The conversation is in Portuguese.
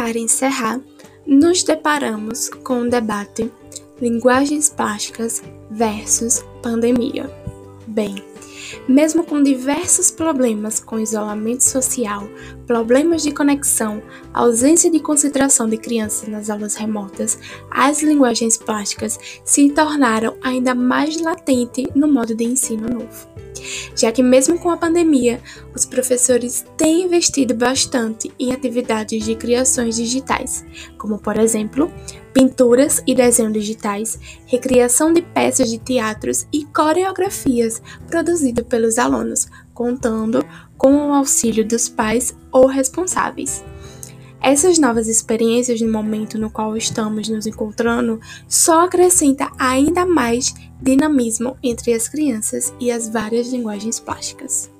para encerrar, nos deparamos com o debate linguagens plásticas versus pandemia. Bem, mesmo com diversos problemas com isolamento social, problemas de conexão, ausência de concentração de crianças nas aulas remotas, as linguagens plásticas se tornaram ainda mais latentes no modo de ensino novo. Já que, mesmo com a pandemia, os professores têm investido bastante em atividades de criações digitais, como, por exemplo, pinturas e desenhos digitais, recriação de peças de teatros e coreografias produzidas pelos alunos, contando com o auxílio dos pais ou responsáveis. Essas novas experiências no momento no qual estamos nos encontrando só acrescenta ainda mais dinamismo entre as crianças e as várias linguagens plásticas.